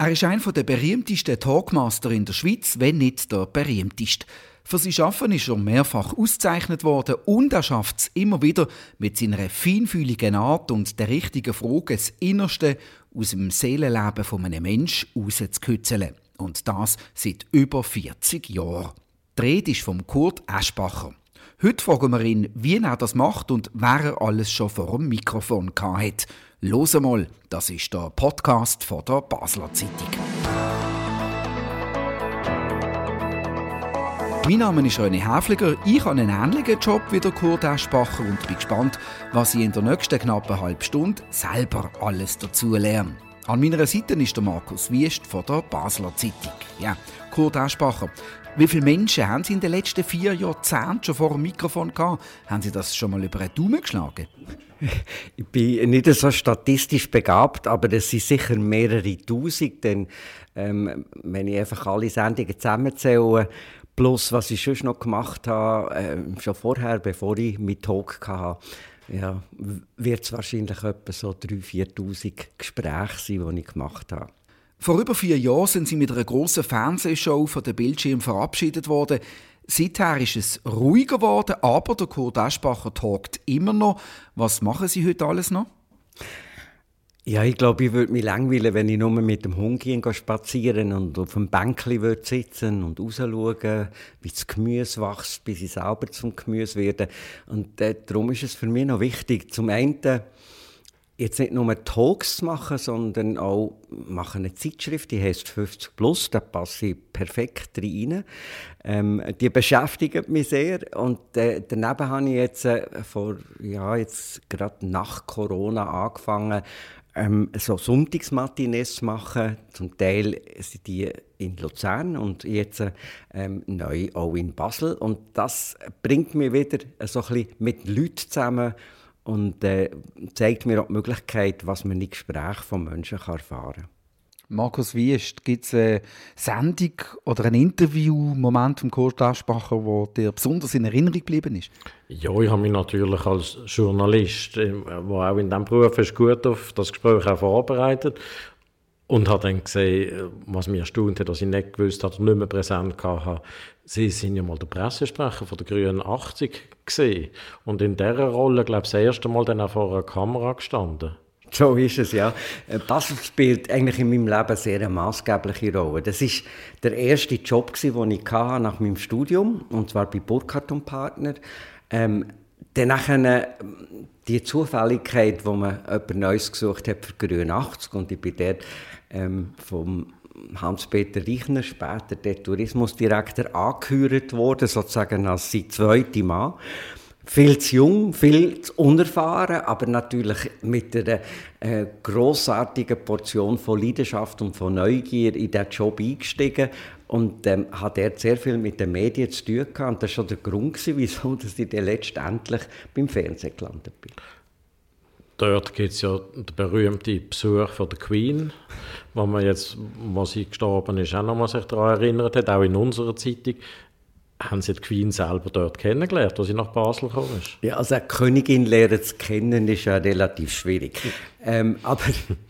Er ist einer der berühmtesten Talkmaster in der Schweiz, wenn nicht der berühmteste. Für sein Schaffen ist er mehrfach ausgezeichnet worden und er schafft es immer wieder mit seiner feinfühligen Art und der richtigen Frage, das Innerste aus dem Seelenleben von einem Menschen rauszukitzeln. Und das seit über 40 Jahren. Die Rede ist vom Kurt Eschbacher. Heute fragen wir ihn, wie er das macht und wer er alles schon vor dem Mikrofon hat. Los mal, das ist der Podcast von der Basler Zeitung. Mein Name ist René Häfliger. Ich habe einen ähnlichen Job wie der Kurt Eschbacher und bin gespannt, was ich in der nächsten knappen halben Stunde selber alles dazu lerne. An meiner Seite ist der Markus Wiest von der Basler Zeitung. Ja, Kurt Eschbacher, wie viele Menschen haben Sie in den letzten vier Jahrzehnten schon vor dem Mikrofon gehabt? Haben Sie das schon mal über einen Daumen geschlagen? Ich bin nicht so statistisch begabt, aber es sind sicher mehrere Tausend, denn ähm, wenn ich einfach alle Sendungen zusammenzähle, plus was ich schon noch gemacht habe, äh, schon vorher, bevor ich mit Talk hatte, ja, wird es wahrscheinlich etwa so 3'000, 4'000 Gespräche sein, die ich gemacht habe. Vor über vier Jahren sind sie mit einer grossen Fernsehshow von den Bildschirm verabschiedet worden. Seither ist es ruhiger geworden, aber der Kurt Aschbacher talkt immer noch. Was machen Sie heute alles noch? Ja, ich glaube, ich würde mich langweilen, wenn ich nur mit dem Hund gehen spazieren und auf dem Bänkli würde sitzen und rausschauen, wie das Gemüse wächst, bis ich selber zum Gemüse werde. Und äh, darum ist es für mich noch wichtig, zum einen jetzt nicht nur Talks machen, sondern auch machen eine Zeitschrift, die heißt 50 Plus, da passe ich perfekt rein. Ähm, die beschäftigt mich sehr und äh, daneben habe ich jetzt äh, vor, ja, jetzt gerade nach Corona angefangen, ähm, so Sonntagsmatinés zu machen. Zum Teil sind die in Luzern und jetzt ähm, neu auch in Basel. Und das bringt mich wieder so ein bisschen mit Leuten zusammen, und äh, zeigt mir auch die Möglichkeit, was man in Gesprächen von Menschen kann erfahren kann. Markus Wiest, gibt es eine Sendung oder ein Interview-Moment vom Kurt Aschbacher, wo dir besonders in Erinnerung geblieben ist? Ja, ich habe mich natürlich als Journalist, der auch in diesem Beruf ist, gut auf das Gespräch auch vorbereitet und habe dann gesehen, was mich erstaunt hat, dass ich nicht gewusst habe, nicht mehr präsent hatte, Sie sind ja mal der Pressesprecher von der Grünen 80 gesehen und in dieser Rolle, glaube ich, das erste Mal dann auch vor einer Kamera gestanden. So ist es, ja. Basel spielt eigentlich in meinem Leben sehr eine maßgebliche Rolle. Das ist der erste Job, den ich hatte nach meinem Studium, und zwar bei Burkhardt und Partner. Ähm, dann nachher, die Zufälligkeit, wo man jemand Neues gesucht hat für Grün 80 und ich bin dort ähm, vom Hans-Peter Reichner, später der Tourismusdirektor, angehört worden, sozusagen als sein zweiter Mann. Viel zu jung, viel zu unerfahren, aber natürlich mit einer äh, grossartigen Portion von Leidenschaft und von Neugier in diesen Job eingestiegen und ähm, hat er sehr viel mit den Medien zu tun gehabt. Und das war schon der Grund, wieso ich dann letztendlich beim Fernsehen gelandet bin. Dort gibt es ja den berühmten Besuch von der Queen, wo man jetzt, wo sie gestorben ist, auch noch mal sich daran erinnert hat, auch in unserer Zeitung. Haben Sie die Queen selber dort kennengelernt, als sie nach Basel gekommen ist? Ja, also eine Königin lernen zu kennen, ist ja relativ schwierig. ähm, aber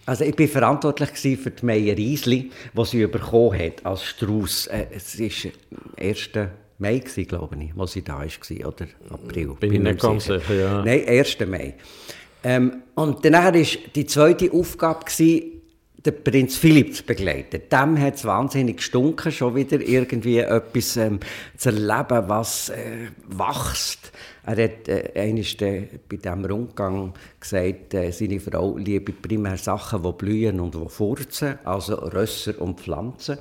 also ich war verantwortlich für die Meier Riesli, die sie bekommen hat als Strauß. Äh, es war 1. Mai, glaube ich, als sie da war, oder April. Bin, bin nicht ganz sicher, ja. Nein, 1. Mai. Ähm, und danach war die zweite Aufgabe, gewesen, den Prinz Philipp zu begleiten. Dem hat es wahnsinnig gestunken, schon wieder irgendwie etwas ähm, zu erleben, was äh, wächst. Er hat äh, äh, bei diesem Rundgang gesagt, äh, seine Frau liebe primär Sachen, die blühen und die furzen, also Rösser und Pflanzen.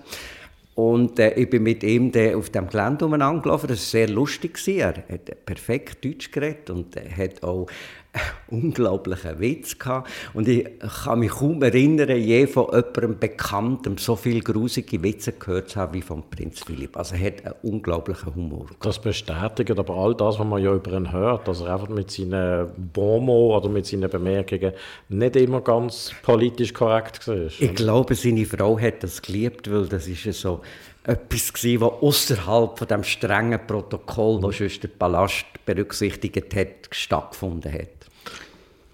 Und äh, ich bin mit ihm auf dem Gelände umeinander gelaufen. Das war sehr lustig. Er hat perfekt Deutsch geredet und hat auch unglaublichen Witz gehabt. Und ich kann mich kaum erinnern, je von jemandem Bekanntem so viele grusige Witze gehört zu haben wie von Prinz Philipp. Also er hat einen unglaublichen Humor. Gehabt. Das bestätigt aber all das, was man ja über ihn hört, dass er einfach mit seinen Bonmots oder mit seinen Bemerkungen nicht immer ganz politisch korrekt war. Ich glaube, seine Frau hat das geliebt, weil das ist so etwas gewesen, was außerhalb von dem strengen Protokoll, das sonst der Palast berücksichtigt hat, stattgefunden hat.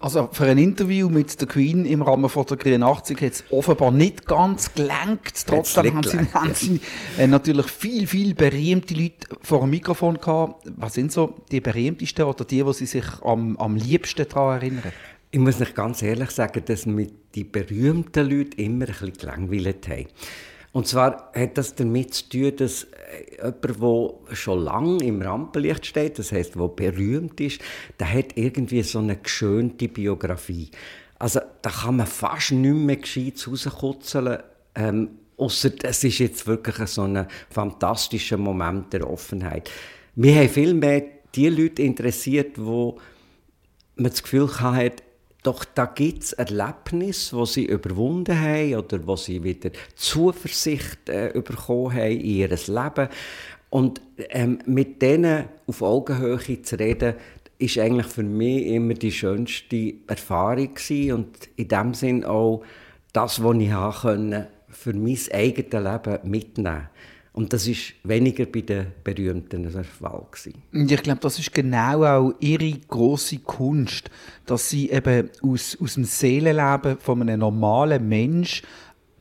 Also für ein Interview mit der Queen im Rahmen von der Green 80 hat es offenbar nicht ganz gelenkt. Trotzdem haben sie, haben sie äh, natürlich viel, viel berühmte Leute vor dem Mikrofon gehabt. Was sind so die berühmtesten oder die, die sie sich am, am liebsten daran erinnern? Ich muss nicht ganz ehrlich sagen, dass mir die berühmten Leute immer ein bisschen gelangweilt haben. Und zwar hat das damit zu tun, dass äh, jemand, der schon lange im Rampenlicht steht, das heißt, der berühmt ist, der hat irgendwie so eine geschönte Biografie. Also da kann man fast nicht mehr gescheit rauskutzeln, ähm, Außer es ist jetzt wirklich so ein fantastischer Moment der Offenheit. Wir haben viel mehr die Leute interessiert, wo man das Gefühl hatte, doch da gibt es Erlebnisse, wo sie überwunden haben oder wo sie wieder Zuversicht äh, bekommen haben in ihr Leben. Und ähm, mit denen auf Augenhöhe zu reden, ist eigentlich für mich immer die schönste Erfahrung gewesen und in dem Sinn auch das, was ich konnte, für mein eigenes Leben mitnehmen und das ist weniger bei den Berühmten der Fall. Und ich glaube, das ist genau auch ihre große Kunst, dass sie eben aus, aus dem Seelenleben von einem normalen Mensch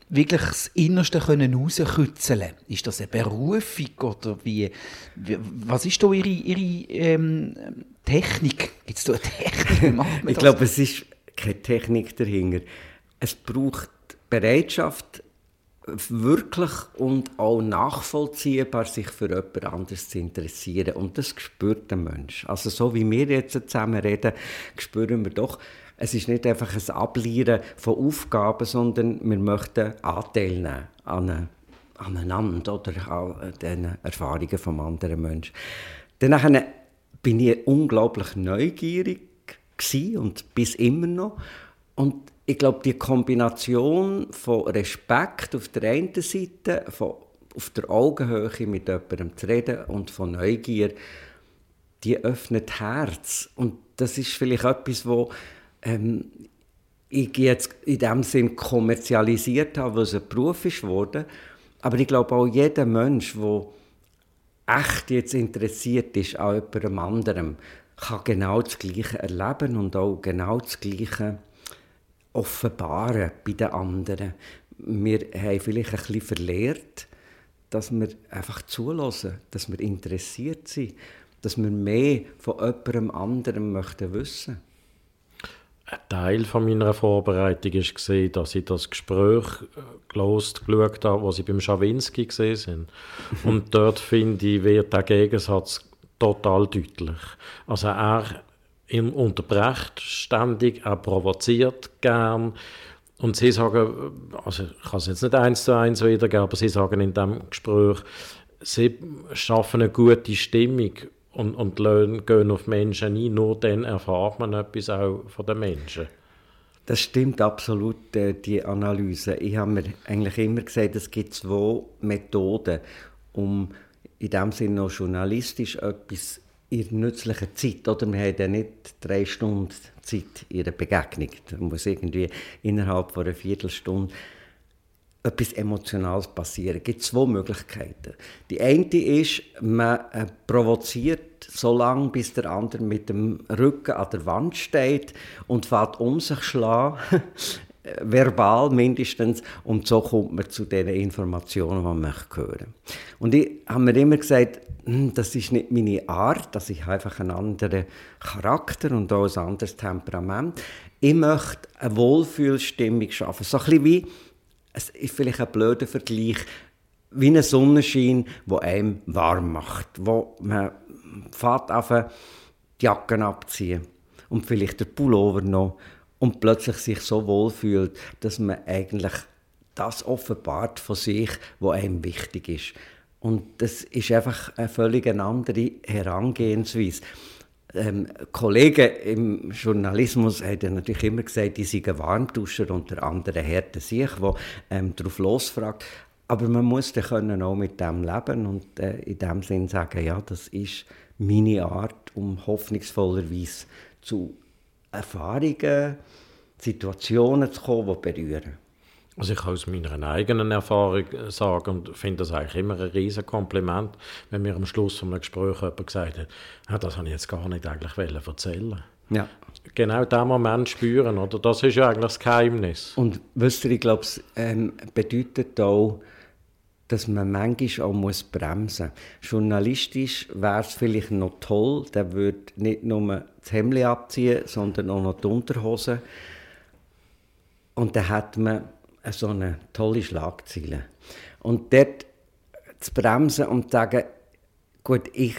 wirklich das Innerste können rauskitzeln Ist das eine Berufung oder wie, wie was ist da ihre, ihre ähm, Technik? Gibt es da eine Technik? ich glaube, es ist keine Technik dahinter. Es braucht Bereitschaft, wirklich und auch nachvollziehbar sich für jemand anderes zu interessieren. Und das spürt der Mensch. Also so wie wir jetzt zusammen reden, spüren wir doch, es ist nicht einfach ein Ablieren von Aufgaben, sondern wir möchten Anteil nehmen an aneinander oder an den Erfahrungen vom anderen Menschen. Dann bin ich unglaublich neugierig und bis immer noch. Und ich glaube, die Kombination von Respekt auf der einen Seite, von auf der Augenhöhe mit jemandem zu reden und von Neugier, die öffnet Herz. Und das ist vielleicht etwas, wo ähm, ich jetzt in dem Sinn kommerzialisiert habe, was ein Beruf ist worden. Aber ich glaube auch jeder Mensch, der echt jetzt interessiert ist an jemandem anderem, kann genau das Gleiche erleben und auch genau das Gleiche offenbaren bei den anderen. Wir haben vielleicht ein bisschen verlehrt, dass wir einfach zulassen, dass wir interessiert sind, dass wir mehr von jemandem anderen möchten wissen. Ein Teil von meiner Vorbereitung war, dass ich das Gespräch äh, gelost, habe, das sie beim Schawinski gesehen. Und dort, finde ich, wird der Gegensatz total deutlich. Also er ihn unterbrecht ständig, er provoziert gern. Und sie sagen, also ich kann es jetzt nicht eins zu eins wiedergeben, aber sie sagen in dem Gespräch, sie schaffen eine gute Stimmung und, und gehen auf Menschen ein. Nur dann erfahrt man etwas auch von den Menschen. Das stimmt absolut, äh, die Analyse. Ich habe mir eigentlich immer gesagt, es gibt zwei Methoden, um in dem Sinne noch journalistisch etwas in nützlicher Zeit. Oder? Wir haben ja nicht drei Stunden Zeit in einer Begegnung. Da muss irgendwie innerhalb von einer Viertelstunde etwas Emotionales passieren. Es gibt zwei Möglichkeiten. Die eine ist, man äh, provoziert so lange, bis der andere mit dem Rücken an der Wand steht und fährt um sich schlagen verbal mindestens. Und so kommt man zu den Informationen, die man möchte hören Und ich habe mir immer gesagt, hm, das ist nicht meine Art, dass ich einfach einen anderen Charakter und auch ein anderes Temperament. Ich möchte eine Wohlfühlstimmung schaffen. So ein bisschen wie, es ist vielleicht ein blöder Vergleich, wie ein Sonnenschein, der einem warm macht, wo man fährt auf die Jacken abziehen und vielleicht der Pullover noch und plötzlich sich so wohl fühlt, dass man eigentlich das offenbart von sich, was einem wichtig ist. Und das ist einfach eine völlig andere Herangehensweise. Ähm, Kollegen im Journalismus haben natürlich immer gesagt, die seien Warmduscher und der andere härte sich, der ähm, darauf losfragt. Aber man muss dann können auch mit dem leben und äh, in dem Sinn sagen, ja, das ist meine Art, um hoffnungsvollerweise zu Erfahrungen, Situationen zu kommen, die berühren. Also ich kann aus meiner eigenen Erfahrung sagen und finde das eigentlich immer ein riesen Kompliment, wenn mir am Schluss von einem Gespräch jemand gesagt hat, ja, das habe ich jetzt gar nicht eigentlich erzählen Ja. Genau diesen Moment spüren, oder? Das ist ja eigentlich das Geheimnis. Und wisst ihr, ich glaube, es ähm, bedeutet auch, dass man manchmal auch muss bremsen muss. Journalistisch wäre es vielleicht noch toll, der würde nicht nur das Hemd abziehen, sondern auch noch die Unterhose. Und dann hat man so eine tolle Schlagzeile. Und dort zu bremsen und zu sagen, gut, ich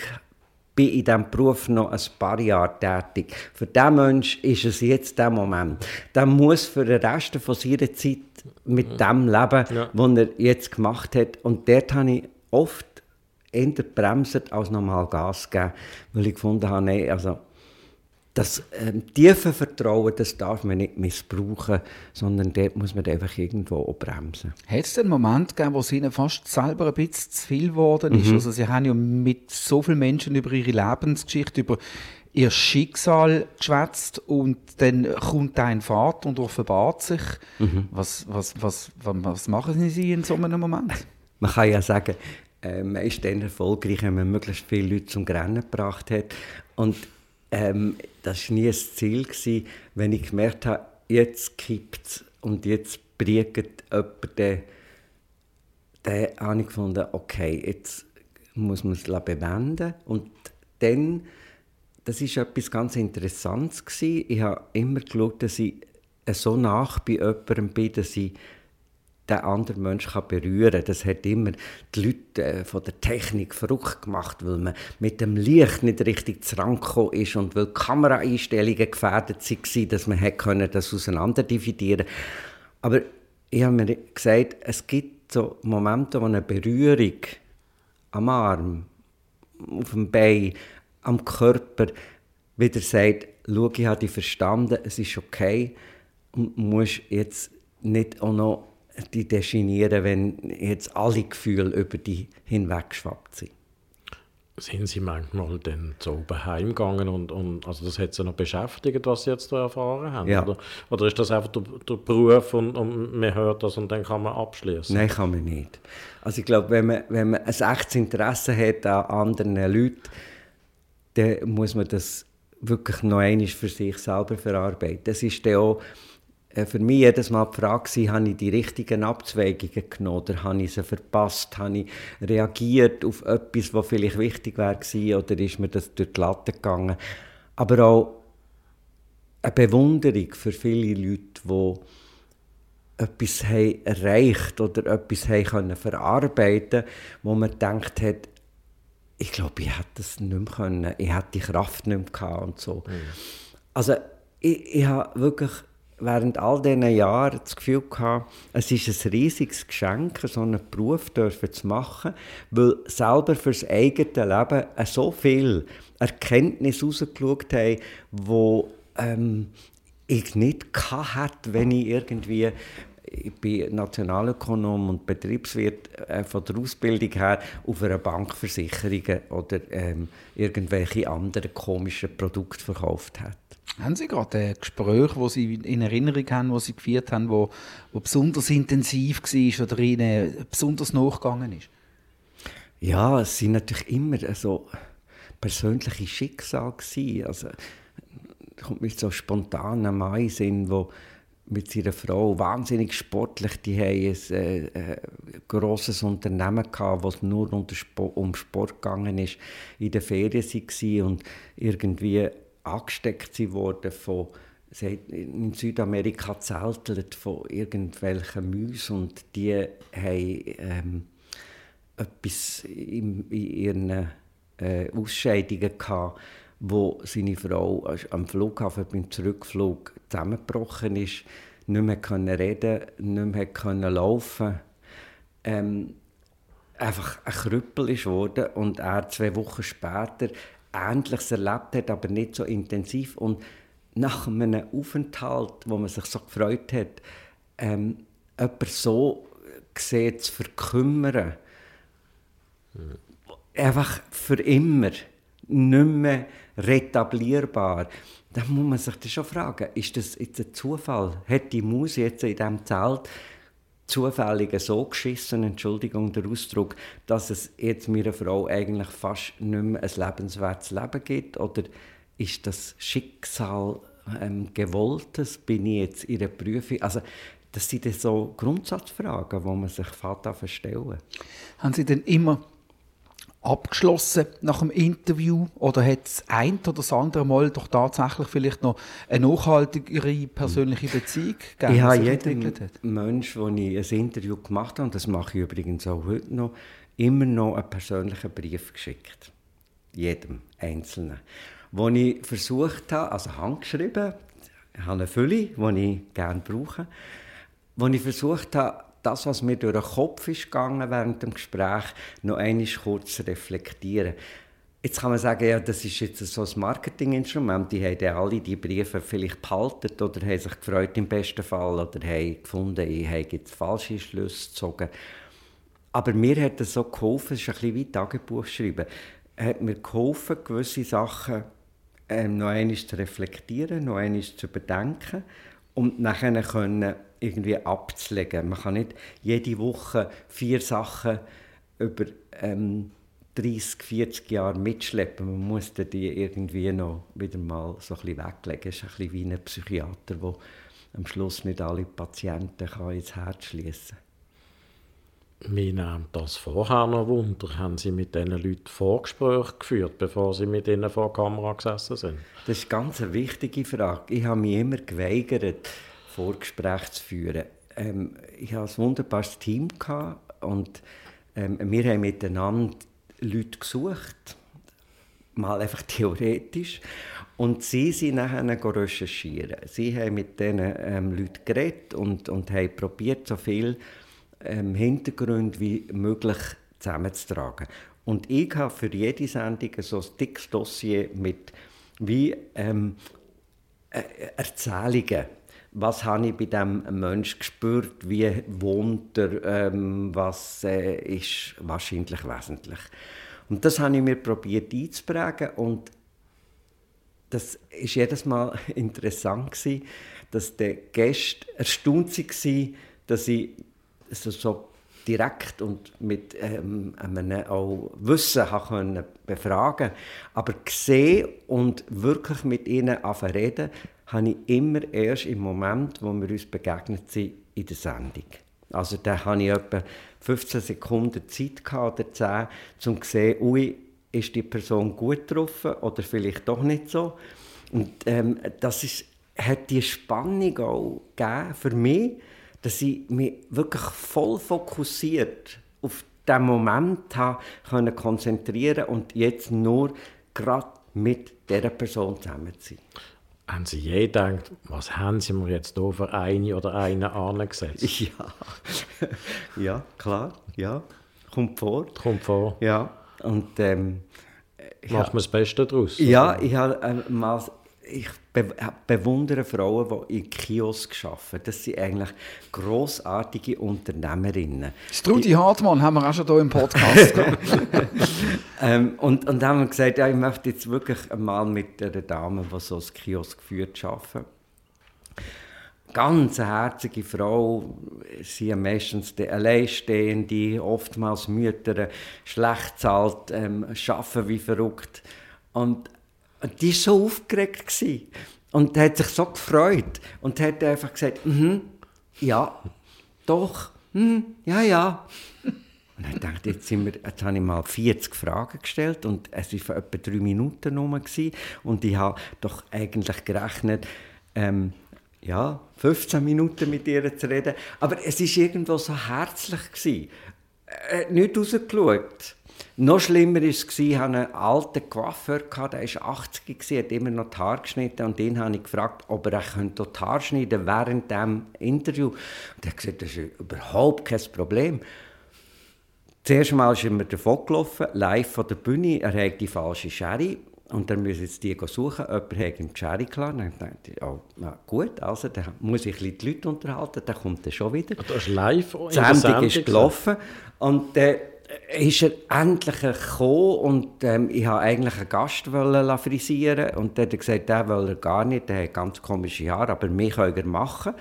bin in diesem Beruf noch ein paar Jahre tätig. Für diesen Menschen ist es jetzt der Moment. Der muss für den Rest von seiner Zeit mit dem leben, ja. was er jetzt gemacht hat. Und dort habe ich oft eher bremset als nochmal Gas gegeben, weil ich gefunden habe, nee, also das ähm, tiefe Vertrauen, das darf man nicht missbrauchen, sondern dort muss man einfach irgendwo auch bremsen. Hat es einen Moment gegeben, wo es Ihnen fast selber ein bisschen zu viel geworden ist? Mhm. Also Sie haben ja mit so vielen Menschen über ihre Lebensgeschichte, über ihr Schicksal geschwätzt und dann kommt ein Vater und offenbart sich. Mhm. Was, was, was, was machen Sie in so einem Moment? Man kann ja sagen, äh, man ist dann erfolgreich, wenn man möglichst viele Leute zum Grennen gebracht hat. Und ähm, das war nie das Ziel, gewesen, wenn ich gemerkt habe, jetzt kippt es und jetzt briegt jemand, den, den habe ich gefunden, okay, jetzt muss man es bewenden. Und dann, das ist etwas ganz Interessantes gewesen. Ich habe immer geschaut, dass ich so nach bei jemandem bin, dass ich den anderen Menschen berühren kann. Das hat immer die Leute äh, von der Technik verrückt gemacht, weil man mit dem Licht nicht richtig zurangekommen ist und weil Kameraeinstellungen gefährdet waren, dass man hätte das auseinander dividieren Aber ich habe mir gesagt, es gibt so Momente, wo eine Berührung am Arm, auf dem Bein, am Körper wieder sagt, schau, ich habe dich verstanden, es ist okay und musst jetzt nicht auch noch die definieren, wenn jetzt alle Gefühle über die hinweggeschwappt sind. Sind Sie manchmal dann oben heimgegangen und, und also das hat Sie noch beschäftigt, was Sie jetzt da erfahren haben? Ja. Oder, oder ist das einfach der, der Beruf und, und, man hört das und dann kann man abschließen? Nein, kann man nicht. Also ich glaube, wenn man, wenn man ein echtes Interesse hat an anderen Leuten, dann muss man das wirklich noch einmal für sich selber verarbeiten. Das ist dann auch äh, für mich jedes Mal die Frage habe ich die richtigen Abzweigungen genommen oder habe ich sie verpasst? Habe ich reagiert auf etwas, was vielleicht wichtig wäre oder ist mir das durch die Latte gegangen? Aber auch eine Bewunderung für viele Leute, die etwas haben erreicht oder etwas haben können wo man gedacht hat, ich glaube, ich hätte das nicht mehr können, ich hätte die Kraft nicht mehr gehabt und so. Mhm. Also ich, ich habe wirklich während all diesen Jahren das Gefühl gehabt, es ist ein riesiges Geschenk, so einen Beruf dürfen zu machen, weil selber fürs eigene Leben so viel Erkenntnis rausgeschaut haben, wo ähm, ich nicht hatte, wenn ich irgendwie ich bin Nationalökonom und Betriebswirt äh, von der Ausbildung her auf einer Bankversicherung oder ähm, irgendwelche anderen komischen Produkte verkauft hat. Haben Sie gerade ein Gespräch, das Sie in Erinnerung haben, das Sie geführt haben, wo, wo besonders intensiv war oder Ihnen besonders nachgegangen ist? Ja, es sind natürlich immer so persönliche Schicksale Also kommt mir so spontan ein Mann in wo mit seiner Frau wahnsinnig sportlich, die haben ein äh, äh, grosses Unternehmen gehabt, das nur um Sport gegangen ist, in der Ferien waren und irgendwie angesteckt worden von in Südamerika zeltelt von irgendwelchen Mäusen und die haben ähm, etwas in, in ihren äh, Ausscheidungen gehabt, wo seine Frau am Flughafen beim Zurückflug zusammengebrochen ist, nicht mehr können reden, nicht mehr können laufen, ähm, einfach ein Krüppel ist worden und er zwei Wochen später Ähnliches erlebt hat, aber nicht so intensiv. Und nach einem Aufenthalt, wo man sich so gefreut hat, ähm, jemanden so gesehen zu verkümmern, mhm. einfach für immer, nicht mehr retablierbar, dann muss man sich das schon fragen, ist das jetzt ein Zufall? Hat die Maus jetzt in diesem Zelt zufällig so geschissen, Entschuldigung der Ausdruck, dass es jetzt meiner Frau eigentlich fast nicht mehr ein lebenswertes Leben gibt? Oder ist das Schicksal ähm, gewolltes? Bin ich jetzt in der Prüfung? Also, das sind so Grundsatzfragen, die man sich fährt stellen. Haben Sie denn immer abgeschlossen nach dem Interview oder hat es ein oder das andere Mal doch tatsächlich vielleicht noch eine nachhaltigere persönliche Beziehung gegeben? Ich habe jedem Mensch, den ich ein Interview gemacht habe, und das mache ich übrigens auch heute noch, immer noch einen persönlichen Brief geschickt. Jedem Einzelnen. Wo ich versucht habe, also handgeschrieben, ich habe eine Fülle, die ich gerne brauche, wo ich versucht habe, das, was mir durch den Kopf ist gegangen während dem Gespräch, noch einmal kurz reflektieren. Jetzt kann man sagen, ja, das ist jetzt so ein Marketinginstrument. Die haben alle die Briefe vielleicht behalten oder haben sich gefreut im besten Fall oder haben gefunden, ich habe jetzt falsche Schlüsse gezogen. Aber mir hat es so geholfen, es ist ein bisschen wie Tagebuch schreiben, hat mir geholfen, gewisse Sachen ähm, noch einmal zu reflektieren, noch einmal zu überdenken und nachher können irgendwie abzulegen. Man kann nicht jede Woche vier Sachen über ähm, 30, 40 Jahre mitschleppen. Man muss die irgendwie noch wieder mal so ein bisschen weglegen. Es ist ein bisschen wie ein Psychiater, der am Schluss nicht alle Patienten kann ins Herz schließen kann. Mir nimmt das vorher noch Wunder. Haben Sie mit diesen Leuten Vorgespräche geführt, bevor Sie mit ihnen vor der Kamera gesessen sind? Das ist ganz eine wichtige Frage. Ich habe mich immer geweigert, Vorgespräche zu führen. Ähm, ich hatte ein wunderbares Team und ähm, wir haben miteinander Leute gesucht, mal einfach theoretisch. Und sie sind nachher recherchieren. Sie haben mit diesen ähm, Leuten geredet und, und haben probiert, so viel ähm, Hintergrund wie möglich zusammenzutragen. Und ich habe für jede Sendung so ein dickes Dossier mit wie ähm, äh, Erzählungen was habe ich bei diesem Menschen gespürt, wie wohnt er, ähm, was äh, ist wahrscheinlich wesentlich. Und das habe ich mir probiert einzuprägen und das ist jedes Mal interessant gewesen, dass der Gäste erstaunt war, dass ich so, so direkt und mit ähm, einem auch Wissen können befragen. Aber gesehen und wirklich mit ihnen reden, habe ich immer erst im Moment, wo wir uns begegnet sind, in der Sendung. Also da hatte ich etwa 15 Sekunden Zeit gehabt, oder 10, um zu sehen, ui, ist die Person gut getroffen oder vielleicht doch nicht so. Und ähm, das ist, hat die Spannung auch gegeben für mich, dass ich mich wirklich voll fokussiert auf den Moment habe konzentrieren und jetzt nur gerade mit dieser Person zusammen sein haben Sie je gedacht, was haben Sie mir jetzt hier für eine oder einen angesetzt? Ja, ja klar, ja, kommt vor. Kommt vor. Ja, und ähm, Macht man das Beste daraus? Ja, ich habe äh, mal ich be bewundere Frauen, die in Kiosk arbeiten. Das sind eigentlich grossartige Unternehmerinnen. Strudi Hartmann haben wir auch schon hier im Podcast. ähm, und, und haben wir gesagt, ja, ich möchte jetzt wirklich einmal mit einer Dame, die so ein Kiosk führt, arbeiten. Ganz herzige Frau, sie sind meistens die Alleinstehende, oftmals Mütter, schlecht zahlt, ähm, arbeiten wie verrückt. Und und die war so aufgeregt. Gewesen. Und hat sich so gefreut. Und hat einfach gesagt, mhm, ja, doch, mhm, ja, ja. Und ich dachte, jetzt, sind wir, jetzt habe ich mal 40 Fragen gestellt und es war etwa drei Minuten rum. Und ich habe doch eigentlich gerechnet, ähm, ja, 15 Minuten mit ihr zu reden. Aber es war irgendwo so herzlich. Er hat nicht rausgeschaut. Noch schlimmer war es, ich hatte einen alten Coiffeur, der war 80, hat immer noch die Haare geschnitten und den habe ich gefragt, ob er die Haare schneiden während dem Interview. Und er hat gesagt, das ist überhaupt kein Problem. Zuerst einmal ist er mir davon gelaufen, live von der Bühne, er hat die falsche Sherry und dann müssen jetzt die suchen, jemand hat ihm die Sherry klar. Dann dachte ich, oh, na gut, also dann muss ich die Leute unterhalten, dann kommt er schon wieder. Das ist live Die Sendung ist gelaufen und äh, ist er endlich gekommen und ähm, ich wollte eigentlich einen Gast frisieren und dann hat gesagt, der will er gar nicht, der hat ganz komische Haare, aber mich kann er machen.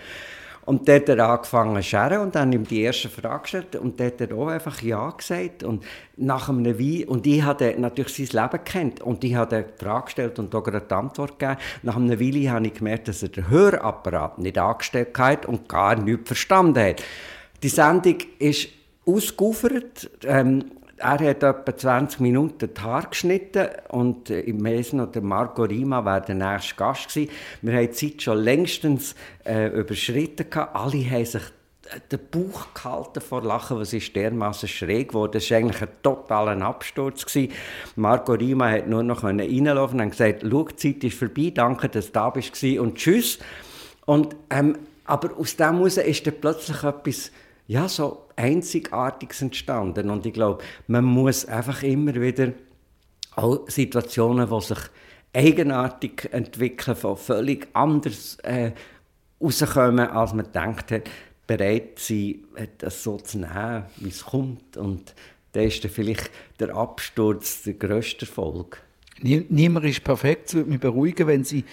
Und dort hat er angefangen zu scheren und dann ihm die erste Frage gestellt und dort hat er auch einfach Ja gesagt. Und nach einem Wein, und ich hatte natürlich sein Leben kennt und ich habe die Frage gestellt und auch gerade die Antwort gegeben. Nach einer Weile habe ich gemerkt, dass er den Hörapparat nicht angestellt hat und gar nichts verstanden hat. Die Sendung ist ausgeufert. Ähm, er hat etwa 20 Minuten die Haare geschnitten und äh, im Mesen oder Marco Rima war der nächste Gast gewesen. Wir haben die Zeit schon längstens äh, überschritten gehabt. Alle haben sich den Bauch gehalten vor Lachen, was ist dermaßen schräg geworden. Das war eigentlich ein totaler Absturz. Gewesen. Marco Rima hat nur noch reinlaufen und gesagt, schau, die Zeit ist vorbei, danke, dass du da bist und tschüss. Und, ähm, aber aus dem heraus ist dann plötzlich etwas ja, so Einzigartiges entstanden. Und ich glaube, man muss einfach immer wieder auch Situationen, die sich eigenartig entwickeln, von völlig anders äh, rauskommen, als man gedacht hat, bereit sein, das so zu nehmen, wie es kommt. Und da ist dann vielleicht der Absturz der grösste Erfolg. Niemand ist perfekt. Es würde mich beruhigen, wenn Sie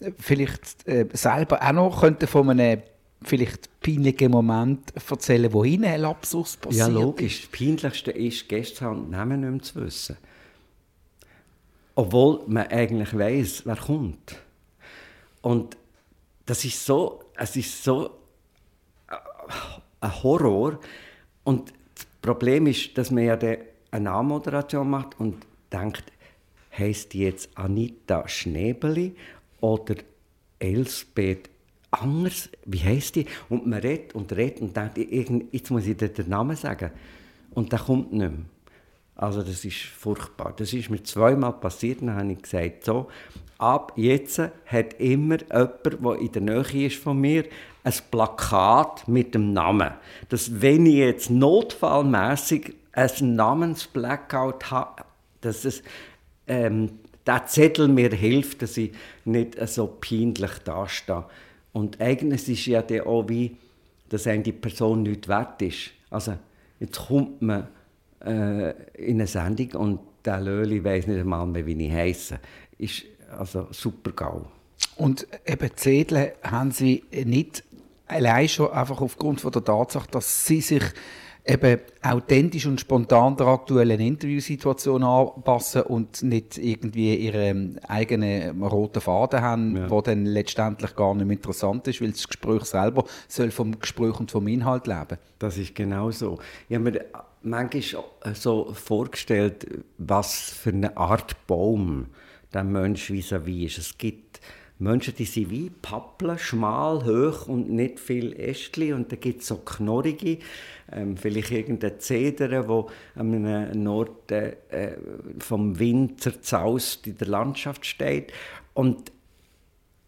äh, vielleicht äh, selber auch noch könnten von einem vielleicht peinlichen Moment erzählen, wo Ihnen ein Lapsus passiert Ja, logisch. Das Peinlichste ist, gestern Namen nicht mehr zu wissen. Obwohl man eigentlich weiß, wer kommt. Und das ist so, es ist so äh, ein Horror. Und das Problem ist, dass man ja eine Anmoderation macht und denkt, heißt die jetzt Anita Schnebeli oder Elsbeth anders, wie heisst die? Und man redet und redet und denkt, jetzt muss ich dir den Namen sagen. Und der kommt nicht mehr. Also das ist furchtbar. Das ist mir zweimal passiert dann habe ich gesagt, so, ab jetzt hat immer jemand, der in der Nähe ist von mir, ein Plakat mit dem Namen. Dass wenn ich jetzt notfallmäßig ein Namensblackout habe, dass es ähm, der Zettel mir hilft, dass ich nicht so peinlich dastehe. Und eigentlich ist ja der auch wie, dass einem die Person nicht wert ist. Also jetzt kommt man äh, in eine Sendung und der Löli weiß nicht einmal mehr, wie ich heiße. Ist also super GAU. Und eben Zettel haben Sie nicht allein schon einfach aufgrund von der Tatsache, dass Sie sich eben authentisch und spontan der aktuellen Interviewsituation anpassen und nicht irgendwie ihren eigenen roten Faden haben, ja. der dann letztendlich gar nicht mehr interessant ist, weil das Gespräch selber soll vom Gespräch und vom Inhalt leben. Das ist genau so. Ich habe mir manchmal so vorgestellt, was für eine Art Baum der Mensch vis-à-vis -vis ist. Es gibt Menschen, die sind wie Pappeln, schmal, hoch und nicht viel Ästchen. Und da gibt es so knorrige, ähm, vielleicht irgendeine Zeder, wo am Nord äh, vom Wind zerzaust in der Landschaft steht. Und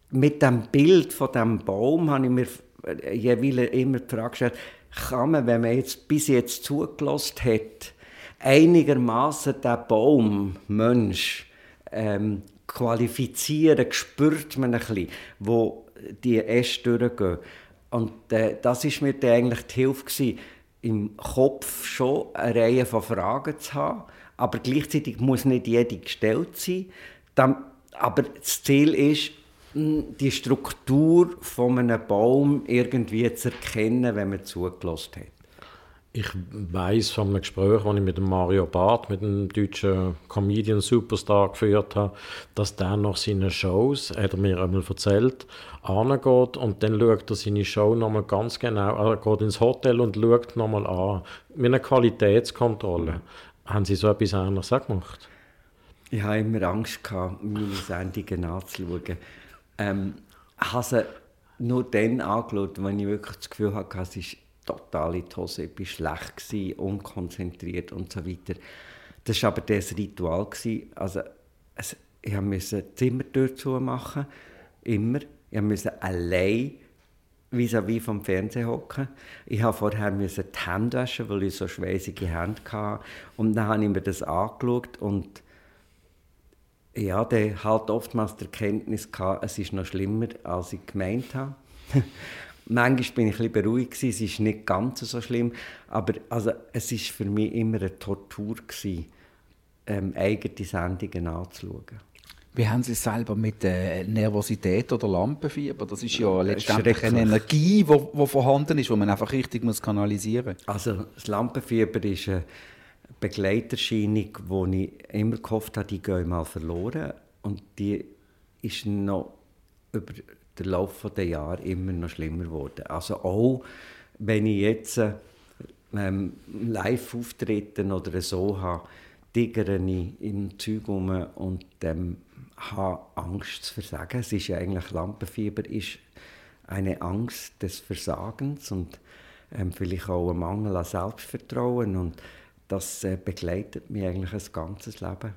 mit dem Bild von dem Baum habe ich mir äh, jeweils immer die Frage gestellt, kann man, wenn man jetzt bis jetzt zugelassen hat, einigermaßen den Baum, Mensch, ähm, qualifizieren, spürt man ein bisschen, wo die Äste durchgehen. Und äh, das ist mir dann eigentlich die Hilfe gewesen, im Kopf schon eine Reihe von Fragen zu haben, aber gleichzeitig muss nicht jede gestellt sein. Dann, aber das Ziel ist, hm, die Struktur von einem Baum irgendwie zu erkennen, wenn man zugelassen hat. Ich weiß von einem Gespräch, das ich mit Mario Barth, mit dem deutschen Comedian Superstar geführt habe, dass der nach seinen Shows, hat er mir einmal erzählt, angeht und dann schaut er seine Show nochmal ganz genau, er geht ins Hotel und schaut nochmal an, mit einer Qualitätskontrolle. Haben Sie so etwas anderes auch gemacht? Ich hatte immer Angst, gehabt, meine Sendungen anzuschauen. Ähm, ich habe sie nur dann angeschaut, wenn ich wirklich das Gefühl hatte, es ist total in die Hose, ich war schlecht, gewesen, unkonzentriert und so weiter. Das war aber das Ritual. Gewesen. Also, es, ich musste die Zimmertür zumachen, immer. Ich musste allein vis-à-vis vom Fernsehen hocken. Ich musste vorher die Hände waschen, weil ich so schweißige Hände hatte. Und dann habe ich mir das angeschaut und ja, der halt oftmals die Erkenntnis gehabt, es ist noch schlimmer, als ich gemeint habe. Manchmal bin ich ein bisschen beruhigt, gewesen, es ist nicht ganz so schlimm, aber also, es war für mich immer eine Tortur, gewesen, ähm, eigene Sendungen anzuschauen. Wie haben Sie es selber mit äh, Nervosität oder Lampenfieber? Das ist ja letztendlich eine Energie, die vorhanden ist, die man einfach richtig muss kanalisieren muss. Also das Lampenfieber ist eine Begleiterscheinung, wo ich immer gehofft habe, die gehe mal verloren. Und die ist noch über den Laufe der Jahre immer noch schlimmer geworden. Also auch wenn ich jetzt ähm, Live-Auftritten oder so habe, tigere ich im Zeug rum und ähm, habe Angst zu versagen. Es ist ja eigentlich Lampenfieber ist eine Angst des Versagens und ähm, vielleicht auch ein Mangel an Selbstvertrauen und das äh, begleitet mich eigentlich ein ganzes Leben.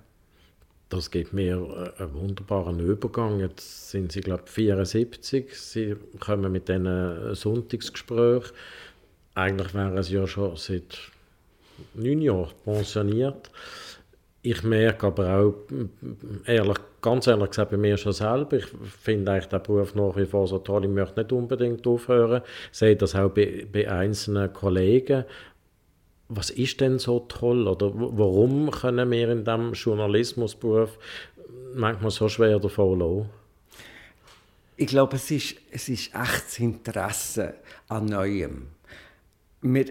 Das gibt mir äh, einen wunderbaren Übergang. Jetzt sind Sie, glaube ich, 74. Sie kommen mit diesen Sonntagsgesprächen. Eigentlich wären Sie ja schon seit neun Jahren pensioniert. Ich merke aber auch, ehrlich, ganz ehrlich gesagt, bei mir schon selber, ich finde eigentlich den Beruf nach wie vor so toll, ich möchte nicht unbedingt aufhören. Ich sehe das auch bei, bei einzelnen Kollegen. Was ist denn so toll oder warum können wir in diesem Journalismusberuf manchmal so schwer davon lassen? Ich glaube, es ist, es ist echtes Interesse an Neuem. Wir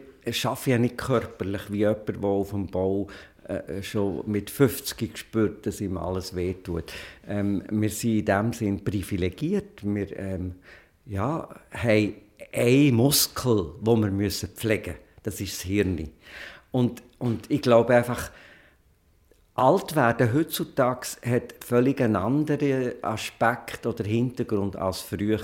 arbeiten ja nicht körperlich wie jemand, der auf dem Bau äh, schon mit 50 gespürt, dass ihm alles wehtut. Ähm, wir sind in dem Sinn privilegiert. Wir ähm, ja, haben einen Muskel, den wir müssen pflegen müssen. Das ist das Hirn. Und, und ich glaube einfach, alt werden heutzutage hat völlig einen anderen Aspekt oder Hintergrund als früher.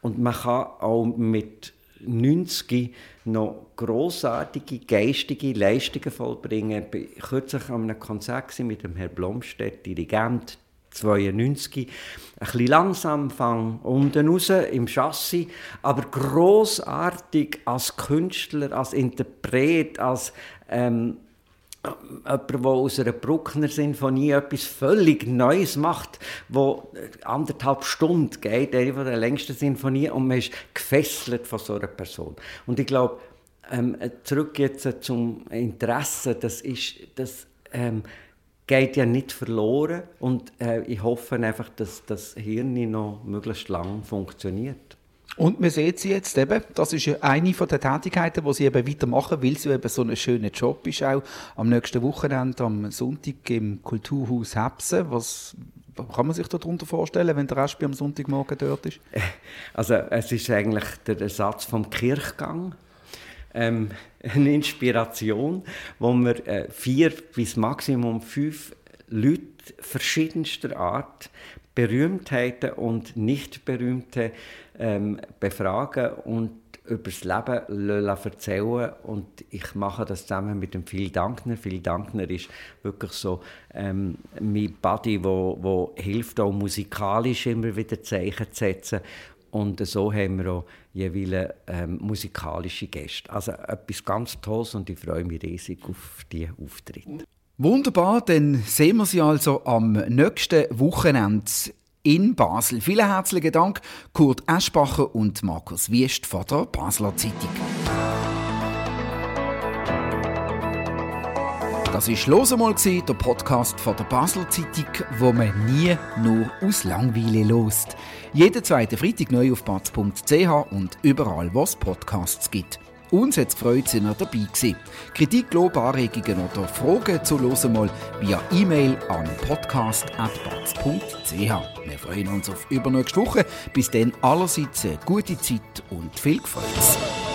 Und man kann auch mit 90 noch grossartige geistige Leistungen vollbringen. Ich war kürzlich an einem Konzert mit dem Herrn Blomstedt, Dirigent, 92. Ein bisschen langsam fang unten raus im Chassis, aber grossartig als Künstler, als Interpret, als ähm, jemand, der aus einer Bruckner Sinfonie etwas völlig Neues macht, wo anderthalb Stunden geht, eine der längsten Sinfonien, und man ist gefesselt von so einer Person. Und ich glaube, ähm, zurück jetzt zum Interesse, das ist, das ähm, geht ja nicht verloren und äh, ich hoffe einfach, dass das Hirn noch möglichst lang funktioniert. Und man sieht sie jetzt eben, das ist eine von den Tätigkeiten, die sie eben weitermachen, weil sie eben so ein schöner Job ist auch. Am nächsten Wochenende, am Sonntag im Kulturhaus Hebsen. Was kann man sich darunter vorstellen, wenn der Rest am Sonntagmorgen dort ist? Also es ist eigentlich der Ersatz vom Kirchgang. Ähm, eine Inspiration, wo wir äh, vier bis maximum fünf Leute verschiedenster Art, Berühmtheiten und Nicht-Berühmte, ähm, befragen und über das Leben erzählen und ich mache das zusammen mit dem Phil Dankner. Phil Dankner ist wirklich so ähm, mein Buddy, wo, wo hilft auch musikalisch immer wieder Zeichen zu setzen und so haben wir auch jeweils ähm, musikalische Gäste. Also etwas ganz Tolles und ich freue mich riesig auf die Auftritte. Wunderbar, dann sehen wir Sie also am nächsten Wochenende in Basel. Vielen herzlichen Dank, Kurt Eschbacher und Markus Wiest von der Basler Zeitung. Das war «Los einmal», der Podcast von der Basler Zeitung, wo man nie nur aus Langweile lost. Jeden zweiten Freitag neu auf batz.ch und überall, wo es Podcasts gibt. Uns hat es gefreut, sind ihr dabei gewesen. Kritik, Lob, Anregungen oder Fragen zu «Los einmal» via E-Mail an podcast.batz.ch. Wir freuen uns auf übernächste Woche. Bis dann allerseits eine gute Zeit und viel Freude.